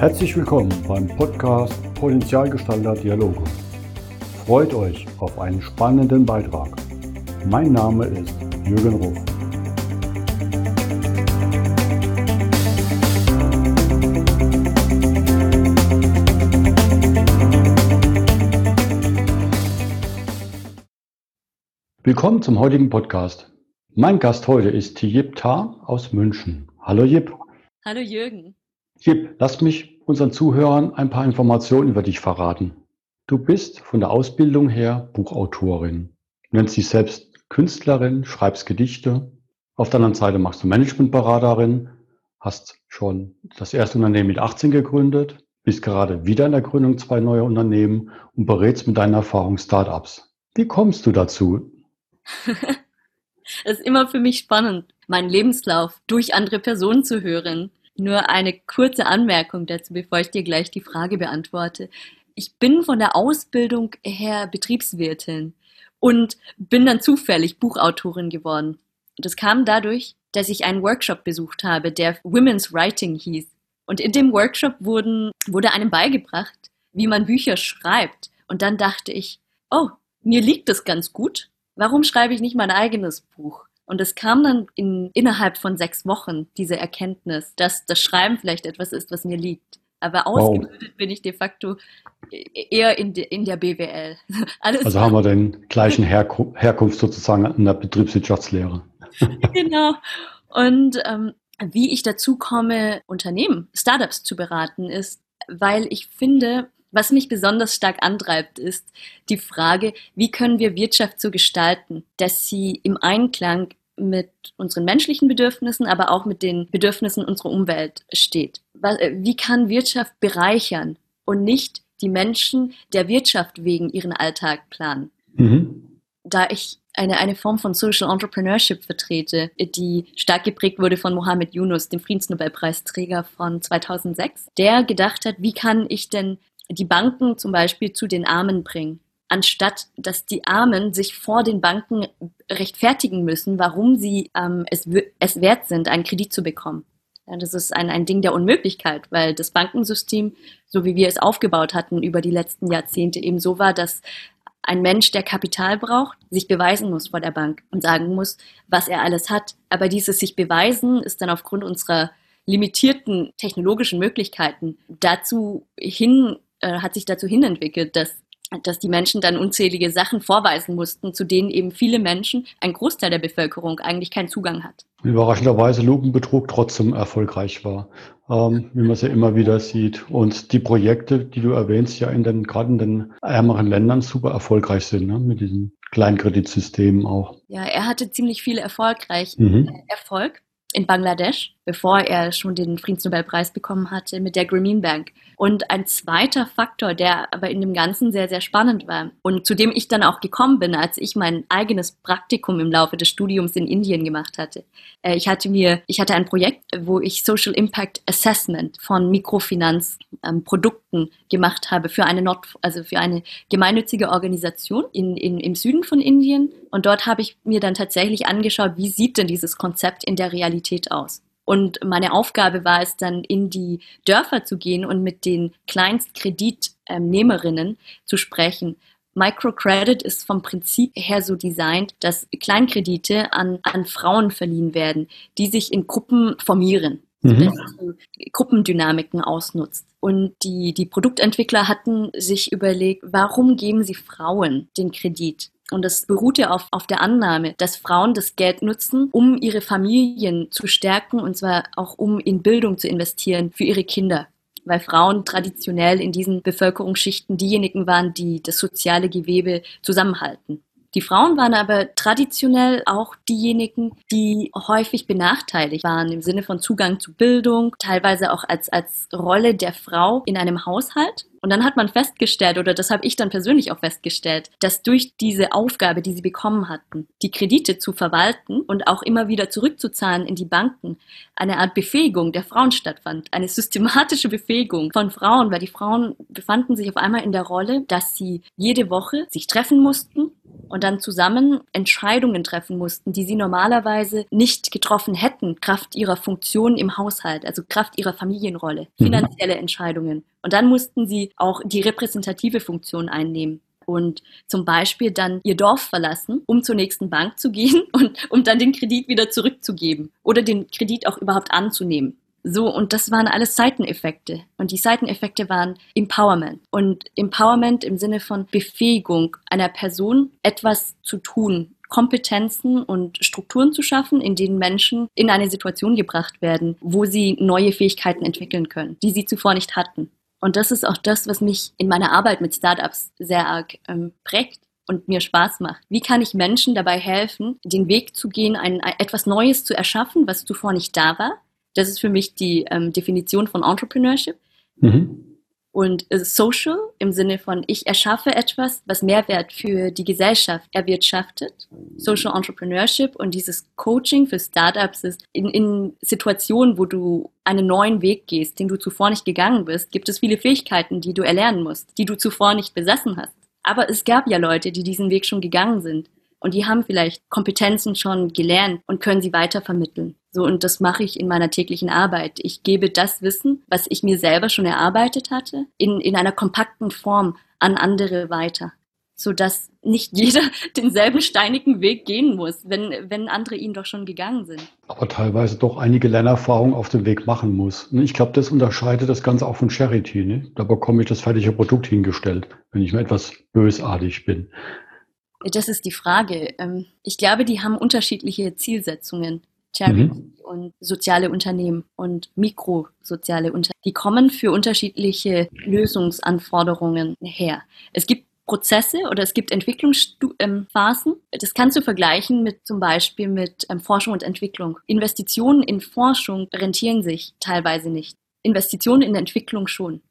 Herzlich willkommen beim Podcast Potenzialgestalter Dialoge. Freut euch auf einen spannenden Beitrag. Mein Name ist Jürgen Ruf. Willkommen zum heutigen Podcast. Mein Gast heute ist Jip Ta aus München. Hallo Jip. Hallo Jürgen. Jip, lass mich unseren Zuhörern ein paar Informationen über dich verraten. Du bist von der Ausbildung her Buchautorin, nennst dich selbst Künstlerin, schreibst Gedichte. Auf der anderen Seite machst du Managementberaterin, hast schon das erste Unternehmen mit 18 gegründet, bist gerade wieder in der Gründung zwei neue Unternehmen und berätst mit deiner Erfahrung Startups. Wie kommst du dazu? Es ist immer für mich spannend, meinen Lebenslauf durch andere Personen zu hören. Nur eine kurze Anmerkung dazu, bevor ich dir gleich die Frage beantworte. Ich bin von der Ausbildung her Betriebswirtin und bin dann zufällig Buchautorin geworden. Das kam dadurch, dass ich einen Workshop besucht habe, der Women's Writing hieß. Und in dem Workshop wurden, wurde einem beigebracht, wie man Bücher schreibt. Und dann dachte ich, oh, mir liegt das ganz gut. Warum schreibe ich nicht mein eigenes Buch? Und es kam dann in, innerhalb von sechs Wochen, diese Erkenntnis, dass das Schreiben vielleicht etwas ist, was mir liegt. Aber ausgebildet wow. bin ich de facto eher in, de, in der BWL. Alles also haben wir den gleichen Herku Herkunft sozusagen in der Betriebswirtschaftslehre. genau. Und ähm, wie ich dazu komme, Unternehmen, Startups zu beraten, ist, weil ich finde, was mich besonders stark antreibt, ist die Frage, wie können wir Wirtschaft so gestalten, dass sie im Einklang mit unseren menschlichen Bedürfnissen, aber auch mit den Bedürfnissen unserer Umwelt steht. Äh, wie kann Wirtschaft bereichern und nicht die Menschen der Wirtschaft wegen ihren Alltag planen? Mhm. Da ich eine, eine Form von Social Entrepreneurship vertrete, die stark geprägt wurde von Mohammed Yunus, dem Friedensnobelpreisträger von 2006, der gedacht hat, wie kann ich denn die Banken zum Beispiel zu den Armen bringen? Anstatt dass die Armen sich vor den Banken rechtfertigen müssen, warum sie ähm, es, es wert sind, einen Kredit zu bekommen. Ja, das ist ein, ein Ding der Unmöglichkeit, weil das Bankensystem, so wie wir es aufgebaut hatten über die letzten Jahrzehnte, eben so war, dass ein Mensch, der Kapital braucht, sich beweisen muss vor der Bank und sagen muss, was er alles hat. Aber dieses sich beweisen ist dann aufgrund unserer limitierten technologischen Möglichkeiten dazu hin, äh, hat sich dazu hin entwickelt, dass dass die Menschen dann unzählige Sachen vorweisen mussten, zu denen eben viele Menschen, ein Großteil der Bevölkerung eigentlich keinen Zugang hat. Überraschenderweise Lupenbetrug trotzdem erfolgreich war, ähm, wie man es ja immer wieder sieht. Und die Projekte, die du erwähnst, ja in den, gerade in den ärmeren Ländern super erfolgreich sind, ne? mit diesen Kleinkreditsystemen auch. Ja, er hatte ziemlich viel erfolgreich mhm. Erfolg in Bangladesch, bevor er schon den Friedensnobelpreis bekommen hatte mit der Grameen Bank. Und ein zweiter Faktor, der aber in dem Ganzen sehr, sehr spannend war und zu dem ich dann auch gekommen bin, als ich mein eigenes Praktikum im Laufe des Studiums in Indien gemacht hatte. Äh, ich hatte mir, ich hatte ein Projekt, wo ich Social Impact Assessment von Mikrofinanzprodukten gemacht habe für eine Not, also für eine gemeinnützige Organisation in, in, im Süden von Indien. Und dort habe ich mir dann tatsächlich angeschaut, wie sieht denn dieses Konzept in der Realität aus? Und meine Aufgabe war es dann, in die Dörfer zu gehen und mit den Kleinstkreditnehmerinnen zu sprechen. Microcredit ist vom Prinzip her so designt, dass Kleinkredite an, an Frauen verliehen werden, die sich in Gruppen formieren. Mhm. Gruppendynamiken ausnutzt. Und die, die Produktentwickler hatten sich überlegt, warum geben sie Frauen den Kredit? Und das beruhte auf, auf der Annahme, dass Frauen das Geld nutzen, um ihre Familien zu stärken und zwar auch um in Bildung zu investieren für ihre Kinder. Weil Frauen traditionell in diesen Bevölkerungsschichten diejenigen waren, die das soziale Gewebe zusammenhalten. Die Frauen waren aber traditionell auch diejenigen, die häufig benachteiligt waren im Sinne von Zugang zu Bildung, teilweise auch als, als Rolle der Frau in einem Haushalt. Und dann hat man festgestellt, oder das habe ich dann persönlich auch festgestellt, dass durch diese Aufgabe, die sie bekommen hatten, die Kredite zu verwalten und auch immer wieder zurückzuzahlen in die Banken, eine Art Befähigung der Frauen stattfand, eine systematische Befähigung von Frauen, weil die Frauen befanden sich auf einmal in der Rolle, dass sie jede Woche sich treffen mussten, und dann zusammen Entscheidungen treffen mussten, die sie normalerweise nicht getroffen hätten, Kraft ihrer Funktion im Haushalt, also Kraft ihrer Familienrolle, mhm. finanzielle Entscheidungen. Und dann mussten sie auch die repräsentative Funktion einnehmen und zum Beispiel dann ihr Dorf verlassen, um zur nächsten Bank zu gehen und um dann den Kredit wieder zurückzugeben oder den Kredit auch überhaupt anzunehmen. So, und das waren alles Seiteneffekte. Und die Seiteneffekte waren Empowerment. Und Empowerment im Sinne von Befähigung einer Person, etwas zu tun, Kompetenzen und Strukturen zu schaffen, in denen Menschen in eine Situation gebracht werden, wo sie neue Fähigkeiten entwickeln können, die sie zuvor nicht hatten. Und das ist auch das, was mich in meiner Arbeit mit Startups sehr arg ähm, prägt und mir Spaß macht. Wie kann ich Menschen dabei helfen, den Weg zu gehen, ein, etwas Neues zu erschaffen, was zuvor nicht da war, das ist für mich die ähm, Definition von Entrepreneurship. Mhm. Und social im Sinne von, ich erschaffe etwas, was Mehrwert für die Gesellschaft erwirtschaftet. Social Entrepreneurship und dieses Coaching für Startups ist in, in Situationen, wo du einen neuen Weg gehst, den du zuvor nicht gegangen bist, gibt es viele Fähigkeiten, die du erlernen musst, die du zuvor nicht besessen hast. Aber es gab ja Leute, die diesen Weg schon gegangen sind. Und die haben vielleicht Kompetenzen schon gelernt und können sie weitervermitteln. So, und das mache ich in meiner täglichen Arbeit. Ich gebe das Wissen, was ich mir selber schon erarbeitet hatte, in, in einer kompakten Form an andere weiter. Sodass nicht jeder denselben steinigen Weg gehen muss, wenn, wenn andere ihn doch schon gegangen sind. Aber teilweise doch einige Lernerfahrungen auf dem Weg machen muss. Ich glaube, das unterscheidet das Ganze auch von Charity. Ne? Da bekomme ich das fertige Produkt hingestellt, wenn ich mir etwas bösartig bin. Das ist die Frage. Ähm, ich glaube, die haben unterschiedliche Zielsetzungen. Charity mhm. und soziale Unternehmen und mikrosoziale Unternehmen. Die kommen für unterschiedliche Lösungsanforderungen her. Es gibt Prozesse oder es gibt Entwicklungsphasen. Das kannst du vergleichen mit zum Beispiel mit ähm, Forschung und Entwicklung. Investitionen in Forschung rentieren sich teilweise nicht. Investitionen in Entwicklung schon.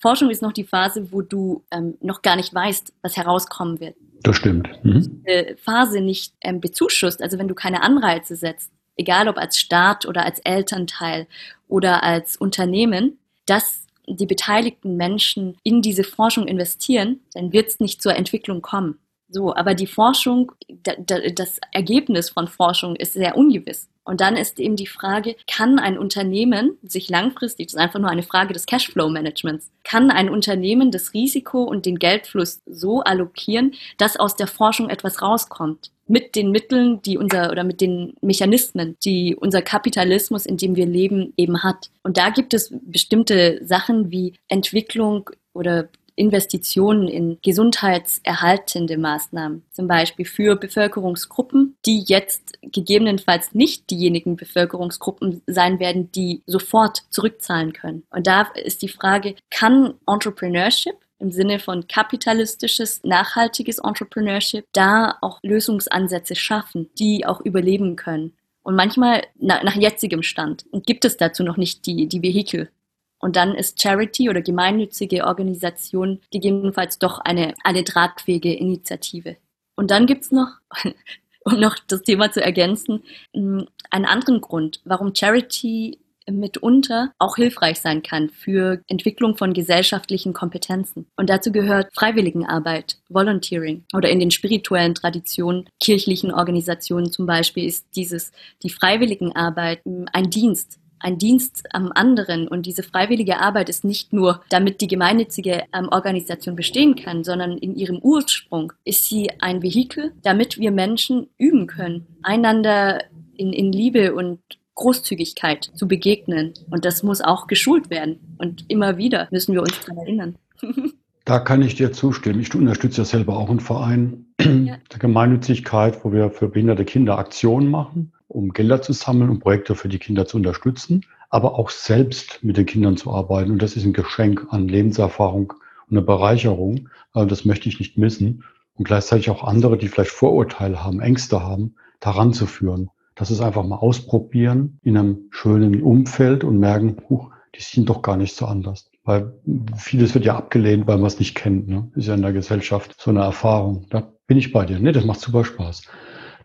Forschung ist noch die Phase, wo du ähm, noch gar nicht weißt, was herauskommen wird. Das stimmt. Mhm. Die Phase nicht ähm, bezuschusst, also wenn du keine Anreize setzt, egal ob als Staat oder als Elternteil oder als Unternehmen, dass die beteiligten Menschen in diese Forschung investieren, dann wird es nicht zur Entwicklung kommen. So, aber die Forschung, das Ergebnis von Forschung ist sehr ungewiss. Und dann ist eben die Frage, kann ein Unternehmen sich langfristig, das ist einfach nur eine Frage des Cashflow-Managements, kann ein Unternehmen das Risiko und den Geldfluss so allokieren, dass aus der Forschung etwas rauskommt? Mit den Mitteln, die unser oder mit den Mechanismen, die unser Kapitalismus, in dem wir leben, eben hat. Und da gibt es bestimmte Sachen wie Entwicklung oder Investitionen in gesundheitserhaltende Maßnahmen, zum Beispiel für Bevölkerungsgruppen, die jetzt gegebenenfalls nicht diejenigen Bevölkerungsgruppen sein werden, die sofort zurückzahlen können. Und da ist die Frage, kann Entrepreneurship im Sinne von kapitalistisches, nachhaltiges Entrepreneurship da auch Lösungsansätze schaffen, die auch überleben können. Und manchmal na, nach jetzigem Stand gibt es dazu noch nicht die, die Vehikel. Und dann ist Charity oder gemeinnützige Organisation gegebenenfalls doch eine, eine tragfähige Initiative. Und dann gibt's noch, um noch das Thema zu ergänzen, einen anderen Grund, warum Charity mitunter auch hilfreich sein kann für Entwicklung von gesellschaftlichen Kompetenzen. Und dazu gehört Freiwilligenarbeit, Volunteering oder in den spirituellen Traditionen, kirchlichen Organisationen zum Beispiel ist dieses, die Freiwilligenarbeit ein Dienst, ein Dienst am anderen. Und diese freiwillige Arbeit ist nicht nur, damit die gemeinnützige ähm, Organisation bestehen kann, sondern in ihrem Ursprung ist sie ein Vehikel, damit wir Menschen üben können, einander in, in Liebe und Großzügigkeit zu begegnen. Und das muss auch geschult werden. Und immer wieder müssen wir uns daran erinnern. Da kann ich dir zustimmen. Ich unterstütze ja selber auch einen Verein ja. der Gemeinnützigkeit, wo wir für behinderte Kinder Aktionen machen um Gelder zu sammeln, um Projekte für die Kinder zu unterstützen, aber auch selbst mit den Kindern zu arbeiten. Und das ist ein Geschenk an Lebenserfahrung und eine Bereicherung. Also das möchte ich nicht missen. Und gleichzeitig auch andere, die vielleicht Vorurteile haben, Ängste haben, daran zu führen. Das ist einfach mal ausprobieren in einem schönen Umfeld und merken, huch, die sind doch gar nicht so anders. Weil vieles wird ja abgelehnt, weil man es nicht kennt. Ne? Ist ja in der Gesellschaft so eine Erfahrung. Da bin ich bei dir. Ne, das macht super Spaß.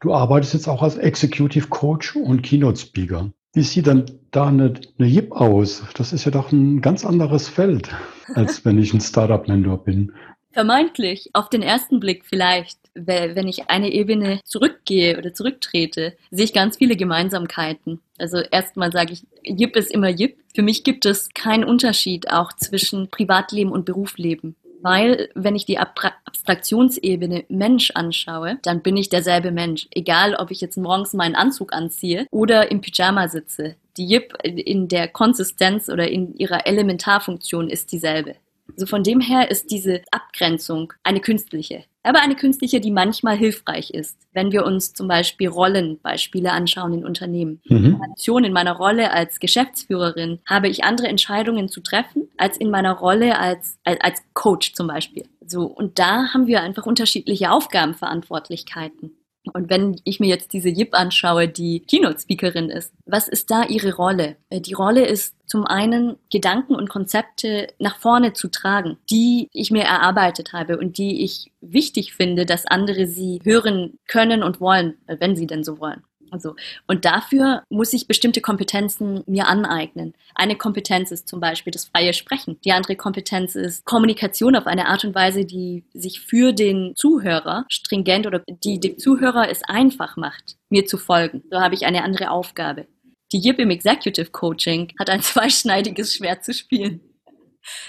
Du arbeitest jetzt auch als Executive Coach und Keynote Speaker. Wie sieht dann da eine, eine JIP aus? Das ist ja doch ein ganz anderes Feld, als wenn ich ein Startup-Mentor bin. Vermeintlich, auf den ersten Blick vielleicht. wenn ich eine Ebene zurückgehe oder zurücktrete, sehe ich ganz viele Gemeinsamkeiten. Also erstmal sage ich, Jip ist immer Jip. Für mich gibt es keinen Unterschied auch zwischen Privatleben und Berufsleben. Weil, wenn ich die Abstraktionsebene Mensch anschaue, dann bin ich derselbe Mensch. Egal, ob ich jetzt morgens meinen Anzug anziehe oder im Pyjama sitze. Die Yip in der Konsistenz oder in ihrer Elementarfunktion ist dieselbe. Also von dem her ist diese Abgrenzung eine künstliche. Aber eine künstliche, die manchmal hilfreich ist. Wenn wir uns zum Beispiel Rollenbeispiele anschauen in Unternehmen. Mhm. In meiner Rolle als Geschäftsführerin habe ich andere Entscheidungen zu treffen als in meiner Rolle als, als, als Coach zum Beispiel. So, und da haben wir einfach unterschiedliche Aufgabenverantwortlichkeiten. Und wenn ich mir jetzt diese Yip anschaue, die Keynote-Speakerin ist, was ist da ihre Rolle? Äh, die Rolle ist zum einen Gedanken und Konzepte nach vorne zu tragen, die ich mir erarbeitet habe und die ich wichtig finde, dass andere sie hören können und wollen, äh, wenn sie denn so wollen. Also, und dafür muss ich bestimmte Kompetenzen mir aneignen. Eine Kompetenz ist zum Beispiel das freie Sprechen. Die andere Kompetenz ist Kommunikation auf eine Art und Weise, die sich für den Zuhörer stringent oder die dem Zuhörer es einfach macht, mir zu folgen. So habe ich eine andere Aufgabe. Die Yip im Executive Coaching hat ein zweischneidiges Schwert zu spielen.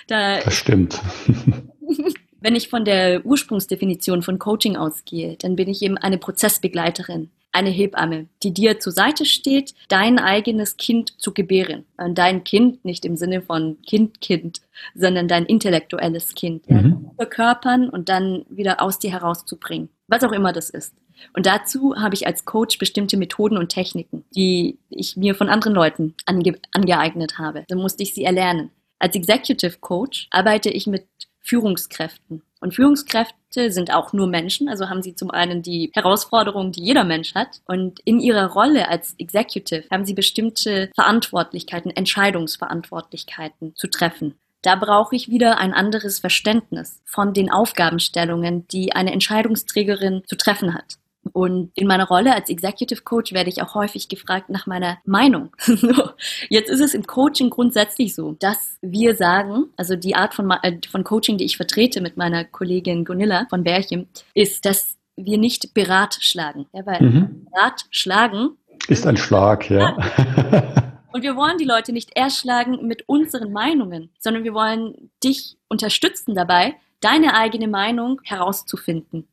Da das stimmt. Wenn ich von der Ursprungsdefinition von Coaching ausgehe, dann bin ich eben eine Prozessbegleiterin eine Hebamme, die dir zur Seite steht, dein eigenes Kind zu gebären. Und dein Kind nicht im Sinne von Kind, Kind, sondern dein intellektuelles Kind. Mhm. Verkörpern und dann wieder aus dir herauszubringen. Was auch immer das ist. Und dazu habe ich als Coach bestimmte Methoden und Techniken, die ich mir von anderen Leuten ange angeeignet habe. Dann musste ich sie erlernen. Als Executive Coach arbeite ich mit Führungskräften. Und Führungskräfte sind auch nur Menschen, also haben sie zum einen die Herausforderungen, die jeder Mensch hat. Und in ihrer Rolle als Executive haben sie bestimmte Verantwortlichkeiten, Entscheidungsverantwortlichkeiten zu treffen. Da brauche ich wieder ein anderes Verständnis von den Aufgabenstellungen, die eine Entscheidungsträgerin zu treffen hat. Und in meiner Rolle als Executive Coach werde ich auch häufig gefragt nach meiner Meinung. Jetzt ist es im Coaching grundsätzlich so, dass wir sagen, also die Art von, äh, von Coaching, die ich vertrete mit meiner Kollegin Gunilla von Bärchen, ist, dass wir nicht beratschlagen. Ja, weil mhm. Beratschlagen ist ein Schlag, ja. Und wir wollen die Leute nicht erschlagen mit unseren Meinungen, sondern wir wollen dich unterstützen dabei, deine eigene Meinung herauszufinden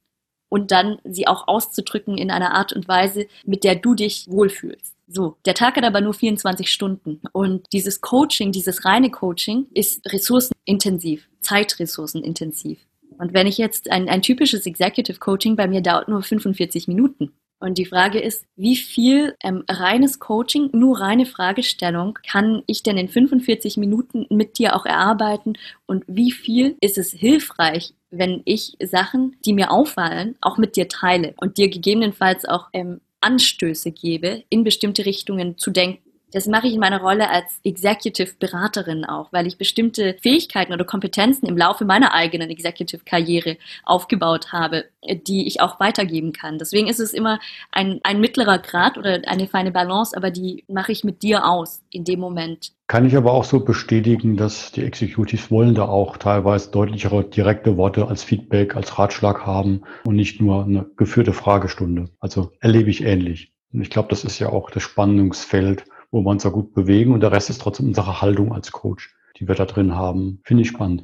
und dann sie auch auszudrücken in einer Art und Weise, mit der du dich wohlfühlst. So, der Tag hat aber nur 24 Stunden und dieses Coaching, dieses reine Coaching ist ressourcenintensiv, zeitressourcenintensiv. Und wenn ich jetzt ein, ein typisches Executive Coaching bei mir dauert nur 45 Minuten. Und die Frage ist, wie viel ähm, reines Coaching, nur reine Fragestellung kann ich denn in 45 Minuten mit dir auch erarbeiten und wie viel ist es hilfreich, wenn ich Sachen, die mir auffallen, auch mit dir teile und dir gegebenenfalls auch ähm, Anstöße gebe, in bestimmte Richtungen zu denken. Das mache ich in meiner Rolle als Executive Beraterin auch, weil ich bestimmte Fähigkeiten oder Kompetenzen im Laufe meiner eigenen Executive Karriere aufgebaut habe, die ich auch weitergeben kann. Deswegen ist es immer ein, ein mittlerer Grad oder eine feine Balance, aber die mache ich mit dir aus in dem Moment. Kann ich aber auch so bestätigen, dass die Executives wollen da auch teilweise deutlichere, direkte Worte als Feedback, als Ratschlag haben und nicht nur eine geführte Fragestunde. Also erlebe ich ähnlich. Und ich glaube, das ist ja auch das Spannungsfeld wo wir uns da gut bewegen und der Rest ist trotzdem unsere Haltung als Coach, die wir da drin haben. Finde ich spannend.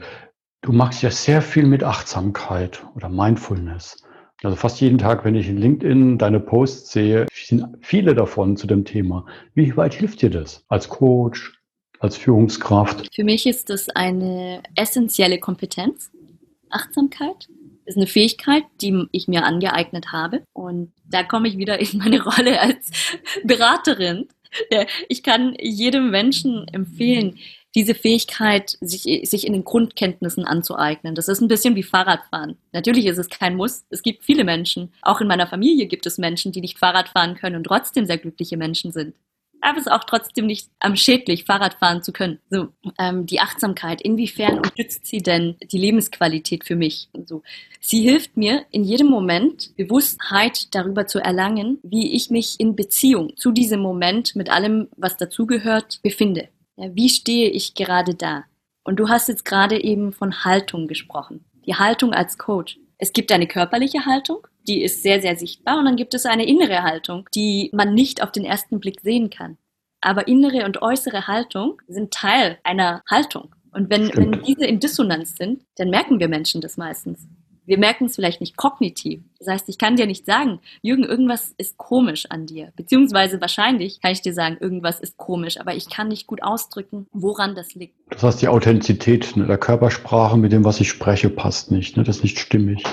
Du machst ja sehr viel mit Achtsamkeit oder Mindfulness. Also fast jeden Tag, wenn ich in LinkedIn deine Posts sehe, sind viele davon zu dem Thema. Wie weit hilft dir das als Coach, als Führungskraft? Für mich ist das eine essentielle Kompetenz. Achtsamkeit ist eine Fähigkeit, die ich mir angeeignet habe. Und da komme ich wieder in meine Rolle als Beraterin ich kann jedem Menschen empfehlen, diese Fähigkeit, sich, sich in den Grundkenntnissen anzueignen. Das ist ein bisschen wie Fahrradfahren. Natürlich ist es kein Muss. Es gibt viele Menschen, auch in meiner Familie gibt es Menschen, die nicht Fahrrad fahren können und trotzdem sehr glückliche Menschen sind aber es ist auch trotzdem nicht am schädlich, Fahrrad fahren zu können. So, ähm, die Achtsamkeit, inwiefern unterstützt sie denn die Lebensqualität für mich? So, sie hilft mir in jedem Moment Bewusstheit darüber zu erlangen, wie ich mich in Beziehung zu diesem Moment mit allem, was dazugehört, befinde. Ja, wie stehe ich gerade da? Und du hast jetzt gerade eben von Haltung gesprochen. Die Haltung als Coach. Es gibt eine körperliche Haltung, die ist sehr, sehr sichtbar. Und dann gibt es eine innere Haltung, die man nicht auf den ersten Blick sehen kann. Aber innere und äußere Haltung sind Teil einer Haltung. Und wenn, wenn diese in Dissonanz sind, dann merken wir Menschen das meistens. Wir merken es vielleicht nicht kognitiv. Das heißt, ich kann dir nicht sagen, Jürgen, irgendwas ist komisch an dir. Beziehungsweise wahrscheinlich kann ich dir sagen, irgendwas ist komisch, aber ich kann nicht gut ausdrücken, woran das liegt. Das heißt, die Authentizität ne, der Körpersprache mit dem, was ich spreche, passt nicht. Ne? Das ist nicht stimmig.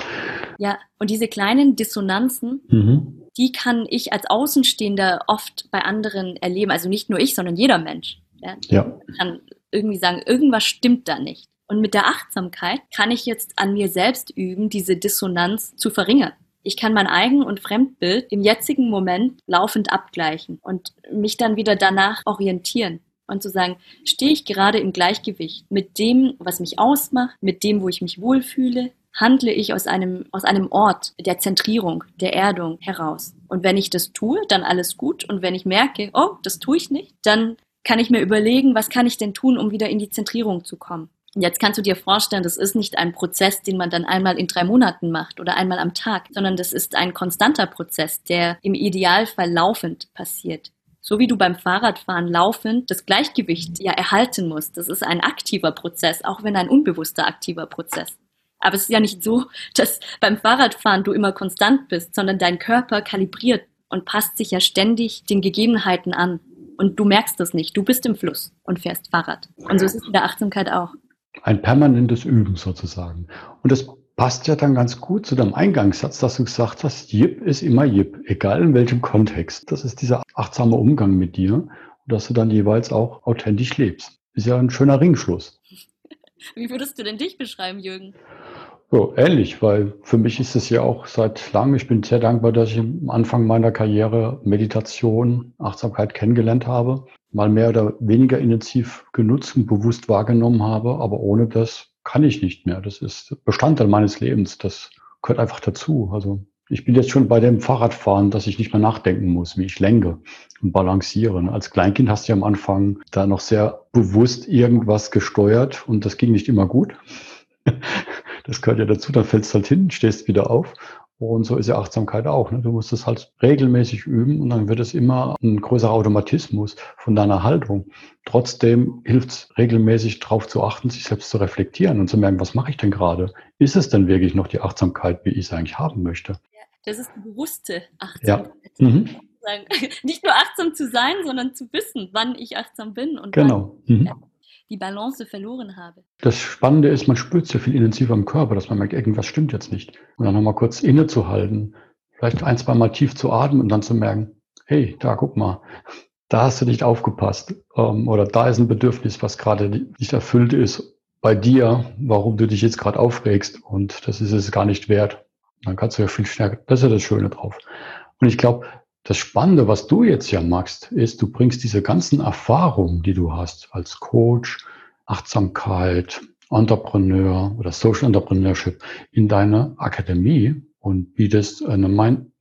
Ja, und diese kleinen Dissonanzen, mhm. die kann ich als Außenstehender oft bei anderen erleben. Also nicht nur ich, sondern jeder Mensch. Ja, ja. kann irgendwie sagen, irgendwas stimmt da nicht. Und mit der Achtsamkeit kann ich jetzt an mir selbst üben, diese Dissonanz zu verringern. Ich kann mein Eigen- und Fremdbild im jetzigen Moment laufend abgleichen und mich dann wieder danach orientieren und zu sagen, stehe ich gerade im Gleichgewicht mit dem, was mich ausmacht, mit dem, wo ich mich wohlfühle, handle ich aus einem, aus einem Ort der Zentrierung, der Erdung heraus. Und wenn ich das tue, dann alles gut. Und wenn ich merke, oh, das tue ich nicht, dann kann ich mir überlegen, was kann ich denn tun, um wieder in die Zentrierung zu kommen. Jetzt kannst du dir vorstellen, das ist nicht ein Prozess, den man dann einmal in drei Monaten macht oder einmal am Tag, sondern das ist ein konstanter Prozess, der im Idealfall laufend passiert. So wie du beim Fahrradfahren laufend das Gleichgewicht ja erhalten musst. Das ist ein aktiver Prozess, auch wenn ein unbewusster aktiver Prozess. Aber es ist ja nicht so, dass beim Fahrradfahren du immer konstant bist, sondern dein Körper kalibriert und passt sich ja ständig den Gegebenheiten an. Und du merkst das nicht. Du bist im Fluss und fährst Fahrrad. Und so ist es mit der Achtsamkeit auch. Ein permanentes Üben sozusagen. Und das passt ja dann ganz gut zu deinem Eingangssatz, dass du gesagt hast, Jip ist immer Jip, egal in welchem Kontext. Das ist dieser achtsame Umgang mit dir und dass du dann jeweils auch authentisch lebst. Ist ja ein schöner Ringschluss. Wie würdest du denn dich beschreiben, Jürgen? So, ähnlich, weil für mich ist es ja auch seit langem, ich bin sehr dankbar, dass ich am Anfang meiner Karriere Meditation, Achtsamkeit kennengelernt habe mal mehr oder weniger intensiv genutzt und bewusst wahrgenommen habe, aber ohne das kann ich nicht mehr. Das ist Bestandteil meines Lebens. Das gehört einfach dazu. Also ich bin jetzt schon bei dem Fahrradfahren, dass ich nicht mehr nachdenken muss, wie ich lenke und balanciere. Als Kleinkind hast du ja am Anfang da noch sehr bewusst irgendwas gesteuert und das ging nicht immer gut. Das gehört ja dazu, dann fällst du halt hin, stehst wieder auf und so ist ja Achtsamkeit auch. Ne? Du musst es halt regelmäßig üben und dann wird es immer ein größerer Automatismus von deiner Haltung. Trotzdem hilft es regelmäßig darauf zu achten, sich selbst zu reflektieren und zu merken, was mache ich denn gerade? Ist es denn wirklich noch die Achtsamkeit, wie ich es eigentlich haben möchte? Das ist bewusste Achtsamkeit. Ja. Mhm. Nicht nur achtsam zu sein, sondern zu wissen, wann ich achtsam bin und genau. wann, mhm. ja die Balance verloren habe. Das Spannende ist, man spürt es ja viel intensiver im Körper, dass man merkt, irgendwas stimmt jetzt nicht. Und dann nochmal kurz innezuhalten, vielleicht ein, zwei Mal tief zu atmen und dann zu merken, hey, da guck mal, da hast du nicht aufgepasst. Ähm, oder da ist ein Bedürfnis, was gerade nicht erfüllt ist bei dir, warum du dich jetzt gerade aufregst und das ist es gar nicht wert. Dann kannst du ja viel stärker, das ist ja das Schöne drauf. Und ich glaube, das Spannende, was du jetzt ja machst, ist, du bringst diese ganzen Erfahrungen, die du hast als Coach, Achtsamkeit, Entrepreneur oder Social Entrepreneurship in deine Akademie und bietest eine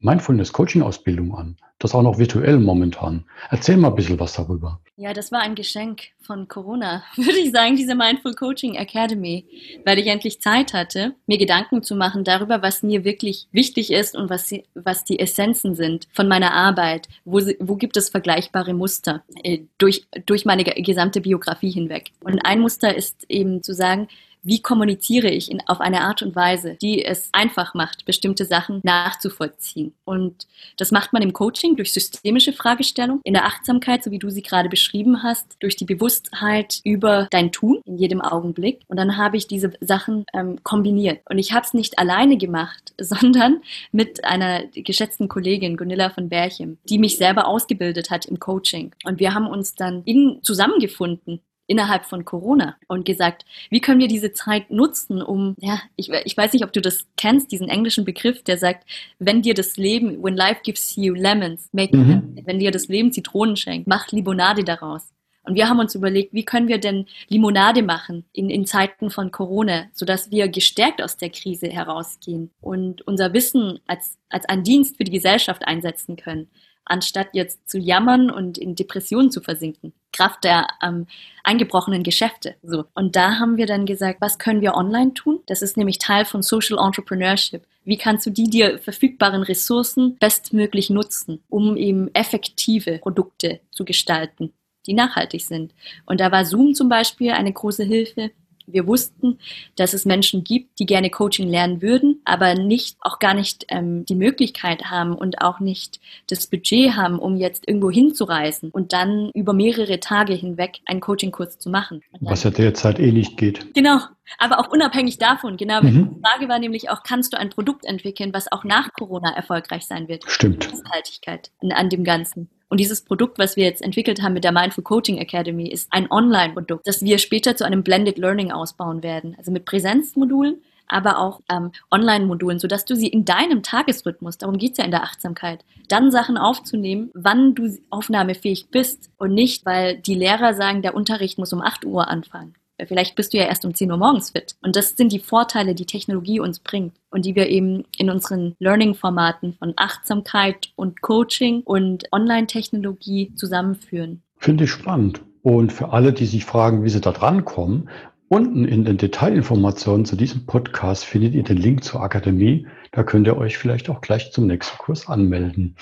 Mindfulness Coaching Ausbildung an. Das auch noch virtuell momentan. Erzähl mal ein bisschen was darüber. Ja, das war ein Geschenk von Corona, würde ich sagen, diese Mindful Coaching Academy, weil ich endlich Zeit hatte, mir Gedanken zu machen darüber, was mir wirklich wichtig ist und was, was die Essenzen sind von meiner Arbeit. Wo, wo gibt es vergleichbare Muster äh, durch, durch meine gesamte Biografie hinweg? Und ein Muster ist eben zu sagen, wie kommuniziere ich in, auf eine Art und Weise, die es einfach macht, bestimmte Sachen nachzuvollziehen. Und das macht man im Coaching durch systemische Fragestellung, in der Achtsamkeit, so wie du sie gerade beschrieben hast, durch die Bewusstheit über dein Tun in jedem Augenblick. Und dann habe ich diese Sachen ähm, kombiniert. Und ich habe es nicht alleine gemacht, sondern mit einer geschätzten Kollegin, Gunilla von Berchem, die mich selber ausgebildet hat im Coaching. Und wir haben uns dann in, zusammengefunden innerhalb von Corona und gesagt, wie können wir diese Zeit nutzen, um, ja, ich, ich weiß nicht, ob du das kennst, diesen englischen Begriff, der sagt, wenn dir das Leben, when life gives you lemons, make mhm. wenn dir das Leben Zitronen schenkt, mach Limonade daraus. Und wir haben uns überlegt, wie können wir denn Limonade machen in, in Zeiten von Corona, sodass wir gestärkt aus der Krise herausgehen und unser Wissen als, als einen Dienst für die Gesellschaft einsetzen können anstatt jetzt zu jammern und in Depressionen zu versinken. Kraft der ähm, eingebrochenen Geschäfte. So. Und da haben wir dann gesagt, was können wir online tun? Das ist nämlich Teil von Social Entrepreneurship. Wie kannst du die dir verfügbaren Ressourcen bestmöglich nutzen, um eben effektive Produkte zu gestalten, die nachhaltig sind? Und da war Zoom zum Beispiel eine große Hilfe, wir wussten, dass es Menschen gibt, die gerne Coaching lernen würden, aber nicht, auch gar nicht ähm, die Möglichkeit haben und auch nicht das Budget haben, um jetzt irgendwo hinzureisen und dann über mehrere Tage hinweg einen Coachingkurs zu machen. Was ja derzeit eh nicht geht. Genau. Aber auch unabhängig davon, genau. Mhm. Die Frage war nämlich auch, kannst du ein Produkt entwickeln, was auch nach Corona erfolgreich sein wird? Stimmt. Festhaltigkeit an dem Ganzen. Und dieses Produkt, was wir jetzt entwickelt haben mit der Mindful Coaching Academy, ist ein Online-Produkt, das wir später zu einem Blended Learning ausbauen werden. Also mit Präsenzmodulen, aber auch ähm, Online-Modulen, sodass du sie in deinem Tagesrhythmus, darum geht's ja in der Achtsamkeit, dann Sachen aufzunehmen, wann du aufnahmefähig bist und nicht, weil die Lehrer sagen, der Unterricht muss um 8 Uhr anfangen. Vielleicht bist du ja erst um 10 Uhr morgens fit. Und das sind die Vorteile, die Technologie uns bringt und die wir eben in unseren Learning-Formaten von Achtsamkeit und Coaching und Online-Technologie zusammenführen. Finde ich spannend. Und für alle, die sich fragen, wie sie da dran kommen, unten in den Detailinformationen zu diesem Podcast findet ihr den Link zur Akademie. Da könnt ihr euch vielleicht auch gleich zum nächsten Kurs anmelden.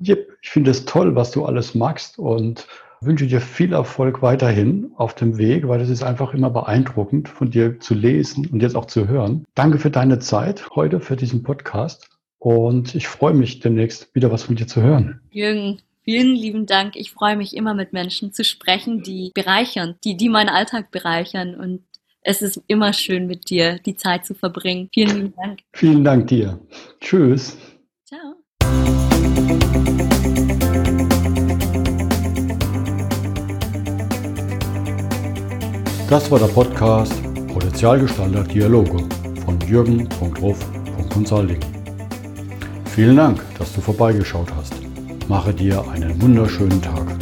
Yep, ich finde es toll, was du alles magst und wünsche dir viel Erfolg weiterhin auf dem Weg, weil es ist einfach immer beeindruckend von dir zu lesen und jetzt auch zu hören. Danke für deine Zeit heute für diesen Podcast und ich freue mich demnächst wieder was von dir zu hören. Jürgen, vielen lieben Dank. Ich freue mich immer mit Menschen zu sprechen, die bereichern, die, die meinen Alltag bereichern und es ist immer schön mit dir die Zeit zu verbringen. Vielen lieben Dank. Vielen Dank dir. Tschüss. Ciao. Das war der Podcast Potenzialgestalter Dialoge von jürgen.ruf.consulting. Vielen Dank, dass du vorbeigeschaut hast. Mache dir einen wunderschönen Tag.